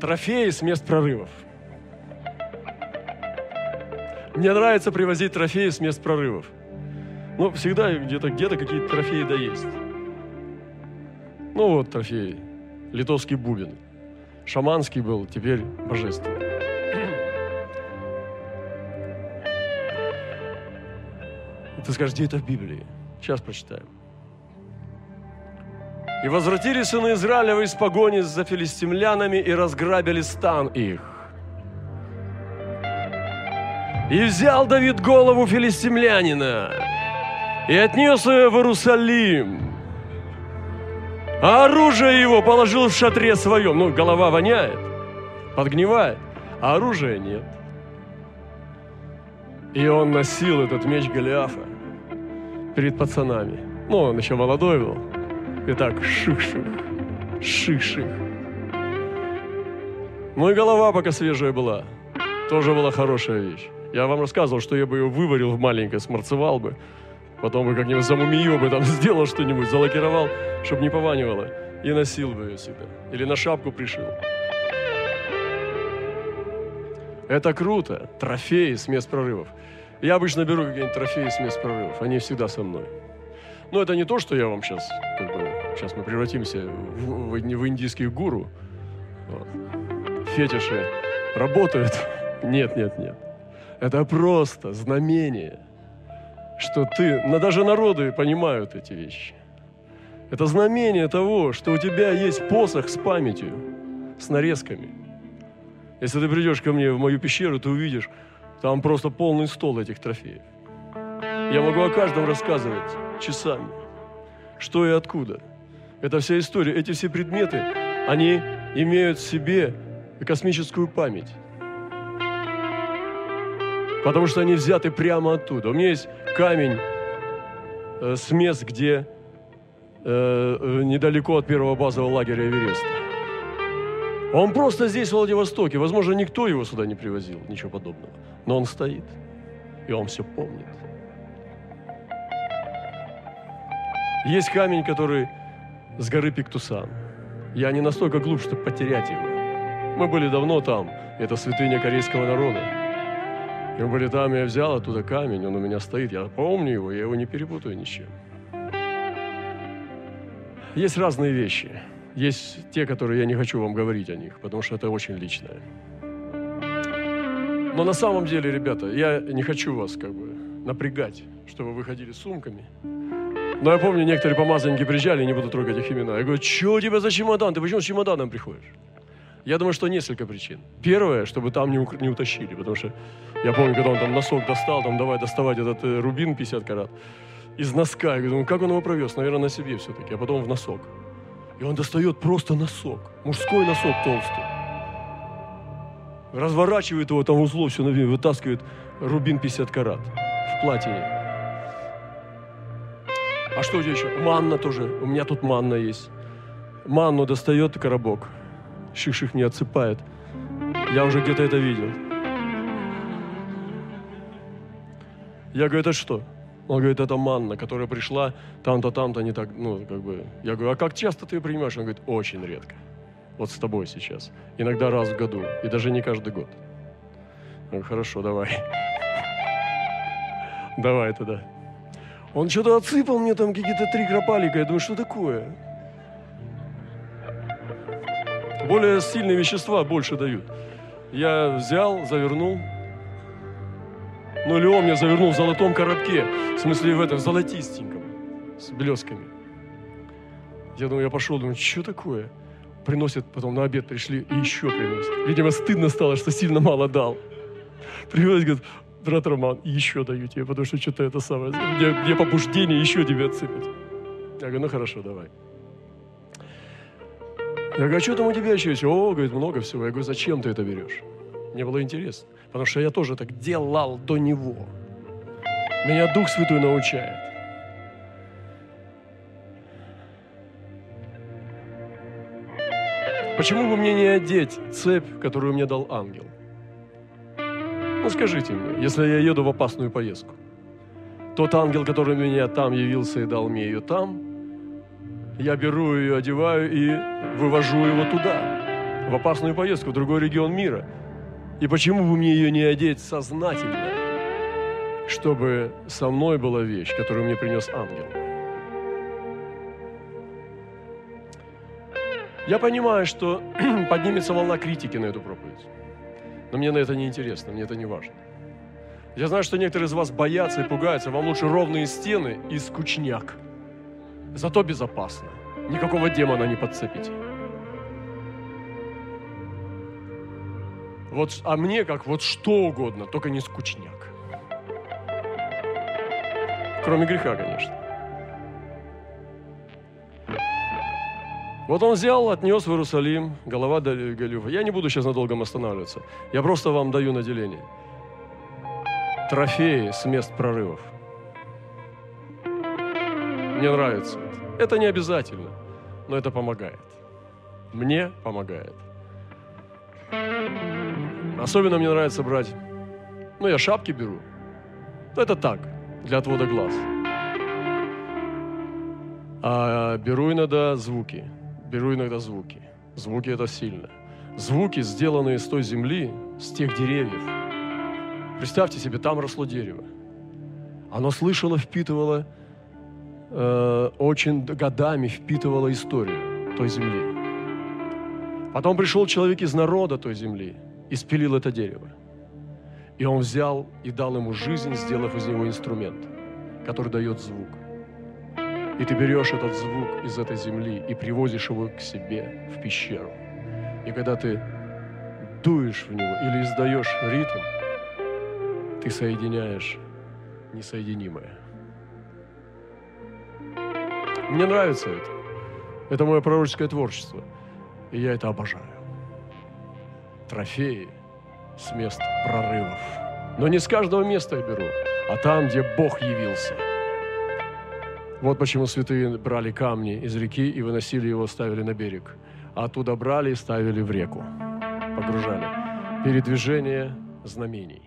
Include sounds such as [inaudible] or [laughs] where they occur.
Трофеи с мест прорывов. Мне нравится привозить трофеи с мест прорывов. Ну, всегда где-то где какие-то трофеи да есть. Ну вот трофеи. Литовский бубен. Шаманский был, теперь божественный. Ты скажешь, где это в Библии? Сейчас прочитаем. И возвратились сыны Израилева из погони за филистимлянами и разграбили стан их. И взял Давид голову филистимлянина и отнес ее в Иерусалим. А оружие его положил в шатре своем. Ну, голова воняет, подгнивает, а оружия нет. И он носил этот меч Голиафа перед пацанами. Ну, он еще молодой был. И так ших-ших, ших-ших. Ну и голова пока свежая была. Тоже была хорошая вещь. Я вам рассказывал, что я бы ее выварил в маленькое, смарцевал бы. Потом бы как-нибудь за мумию бы там [laughs] сделал что-нибудь, залакировал, чтобы не пованивало. И носил бы ее себе. Или на шапку пришил. Это круто. Трофеи с мест прорывов. Я обычно беру какие-нибудь трофеи с мест прорывов. Они всегда со мной. Но это не то, что я вам сейчас, как бы, сейчас мы превратимся в, в, в индийских гуру. Вот. Фетиши работают. [laughs] Нет, нет, нет. Это просто знамение, что ты, но даже народы понимают эти вещи. Это знамение того, что у тебя есть посох с памятью, с нарезками. Если ты придешь ко мне в мою пещеру, ты увидишь, там просто полный стол этих трофеев. Я могу о каждом рассказывать часами. Что и откуда. Это вся история. Эти все предметы, они имеют в себе космическую память. Потому что они взяты прямо оттуда. У меня есть камень э, с мест, где э, э, недалеко от первого базового лагеря Эвереста. Он просто здесь, в Владивостоке. Возможно, никто его сюда не привозил, ничего подобного. Но он стоит, и он все помнит. Есть камень, который с горы Пиктусан. Я не настолько глуп, чтобы потерять его. Мы были давно там. Это святыня корейского народа. И мы были там, я взял оттуда камень, он у меня стоит. Я помню его, я его не перепутаю ни с чем. Есть разные вещи. Есть те, которые я не хочу вам говорить о них, потому что это очень личное. Но на самом деле, ребята, я не хочу вас как бы напрягать, чтобы вы ходили с сумками. Но я помню, некоторые помазанники приезжали, не буду трогать их имена. Я говорю, что у тебя за чемодан? Ты почему с чемоданом приходишь? Я думаю, что несколько причин. Первое, чтобы там не, не утащили, потому что я помню, когда он там носок достал, там давай доставать этот э, рубин 50 карат из носка. Я думаю, как он его провез? Наверное, на себе все-таки, а потом в носок. И он достает просто носок, мужской носок толстый. Разворачивает его там узлов, все вытаскивает рубин 50 карат в платине. А что здесь еще? Манна тоже. У меня тут манна есть. Манну достает коробок. Ших-ших не отсыпает. Я уже где-то это видел. Я говорю, это что? Он говорит, это манна, которая пришла там-то, там-то, не так, ну, как бы. Я говорю, а как часто ты ее принимаешь? Он говорит, очень редко. Вот с тобой сейчас. Иногда раз в году. И даже не каждый год. Я говорю, хорошо, давай. [laughs] Давай тогда. Он что-то отсыпал мне там какие-то три кропалика. Я думаю, что такое? Более сильные вещества больше дают. Я взял, завернул. Ну, Леон мне завернул в золотом коробке. В смысле, в этом, золотистеньком. С блесками. Я думаю, я пошел, думаю, что такое? Приносят, потом на обед пришли и еще приносят. Видимо, стыдно стало, что сильно мало дал. Привозят, говорят, брат Роман, еще даю тебе, потому что что-то это самое, мне, мне побуждение еще тебе отсыпать. Я говорю, ну хорошо, давай. Я говорю, а что там у тебя еще есть? О, говорит, много всего. Я говорю, зачем ты это берешь? Мне было интересно, потому что я тоже так делал до него. Меня Дух Святой научает. Почему бы мне не одеть цепь, которую мне дал ангел? Ну скажите мне, если я еду в опасную поездку, тот ангел, который меня там явился и дал мне ее там, я беру ее, одеваю и вывожу его туда. в опасную поездку в другой регион мира. И почему бы мне ее не одеть сознательно, чтобы со мной была вещь, которую мне принес ангел? Я понимаю, что [clears throat] поднимется волна критики на эту проповедь. Но мне на это не интересно, мне это не важно. Я знаю, что некоторые из вас боятся и пугаются. Вам лучше ровные стены и скучняк. Зато безопасно. Никакого демона не подцепите. Вот, а мне как вот что угодно, только не скучняк. Кроме греха, конечно. Вот он взял, отнес в Иерусалим, голова Галюфа. Я не буду сейчас надолго останавливаться. Я просто вам даю наделение. Трофеи с мест прорывов. Мне нравится это. Это не обязательно, но это помогает. Мне помогает. Особенно мне нравится брать, ну, я шапки беру. Ну, это так, для отвода глаз. А беру иногда звуки беру иногда звуки. Звуки это сильно. Звуки, сделанные с той земли, с тех деревьев. Представьте себе, там росло дерево. Оно слышало, впитывало, э, очень годами впитывало историю той земли. Потом пришел человек из народа той земли и спилил это дерево. И он взял и дал ему жизнь, сделав из него инструмент, который дает звук – и ты берешь этот звук из этой земли и привозишь его к себе в пещеру. И когда ты дуешь в него или издаешь ритм, ты соединяешь несоединимое. Мне нравится это. Это мое пророческое творчество. И я это обожаю. Трофеи с мест прорывов. Но не с каждого места я беру, а там, где Бог явился – вот почему святые брали камни из реки и выносили его, ставили на берег. А оттуда брали и ставили в реку. Погружали. Передвижение знамений.